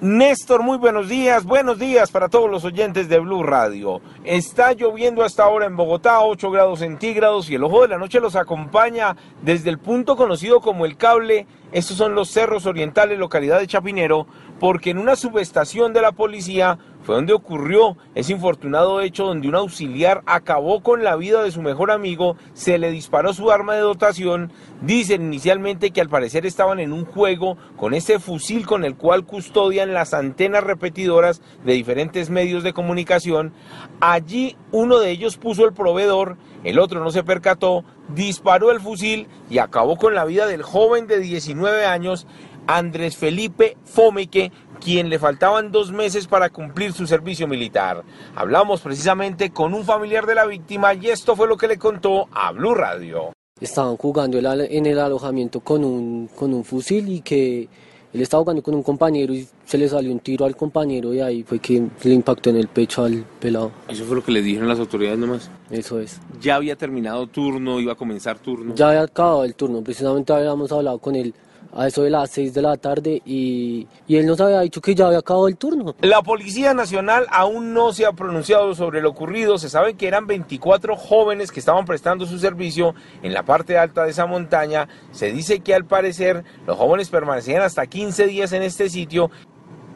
Néstor, muy buenos días, buenos días para todos los oyentes de Blue Radio. Está lloviendo hasta ahora en Bogotá, 8 grados centígrados y el ojo de la noche los acompaña desde el punto conocido como el cable. Estos son los cerros orientales, localidad de Chapinero, porque en una subestación de la policía fue donde ocurrió ese infortunado hecho donde un auxiliar acabó con la vida de su mejor amigo, se le disparó su arma de dotación, dicen inicialmente que al parecer estaban en un juego con ese fusil con el cual custodian las antenas repetidoras de diferentes medios de comunicación, allí uno de ellos puso el proveedor, el otro no se percató, disparó el fusil y acabó con la vida del joven de 19 años, Andrés Felipe Fomeque, quien le faltaban dos meses para cumplir su servicio militar. Hablamos precisamente con un familiar de la víctima y esto fue lo que le contó a Blue Radio. Estaban jugando en el alojamiento con un, con un fusil y que él estaba jugando con un compañero y se le salió un tiro al compañero y ahí fue que le impactó en el pecho al pelado. ¿Eso fue lo que le dijeron las autoridades nomás? Eso es. ¿Ya había terminado turno, iba a comenzar turno? Ya había acabado el turno, precisamente habíamos hablado con él a eso de las 6 de la tarde y, y, él nos había dicho que ya había acabado el turno. La Policía Nacional aún no se ha pronunciado sobre lo ocurrido. Se sabe que eran 24 jóvenes que estaban prestando su servicio en la parte alta de esa montaña. Se dice que al parecer los jóvenes permanecían hasta 15 días en este sitio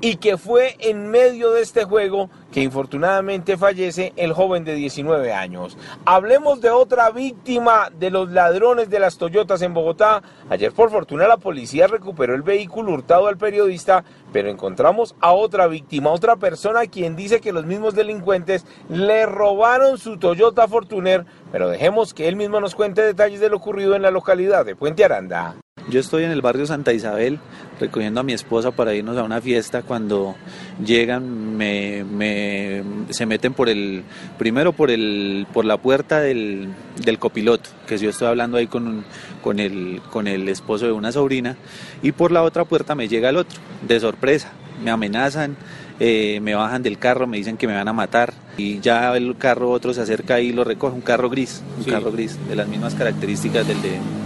y que fue en medio de este juego que infortunadamente fallece el joven de 19 años. Hablemos de otra víctima de los ladrones de las Toyotas en Bogotá. Ayer por fortuna la policía recuperó el vehículo hurtado al periodista, pero encontramos a otra víctima, otra persona quien dice que los mismos delincuentes le robaron su Toyota Fortuner, pero dejemos que él mismo nos cuente detalles de lo ocurrido en la localidad de Puente Aranda. Yo estoy en el barrio Santa Isabel recogiendo a mi esposa para irnos a una fiesta. Cuando llegan, me, se meten por el, primero por, el, por la puerta del, del copiloto, que yo estoy hablando ahí con, con, el, con el esposo de una sobrina, y por la otra puerta me llega el otro, de sorpresa. Me amenazan, eh, me bajan del carro, me dicen que me van a matar y ya el carro otro se acerca y lo recoge, un carro gris, un carro gris, de las mismas características del,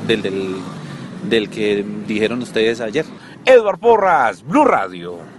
del, del del que dijeron ustedes ayer. Edward Porras, Blue Radio.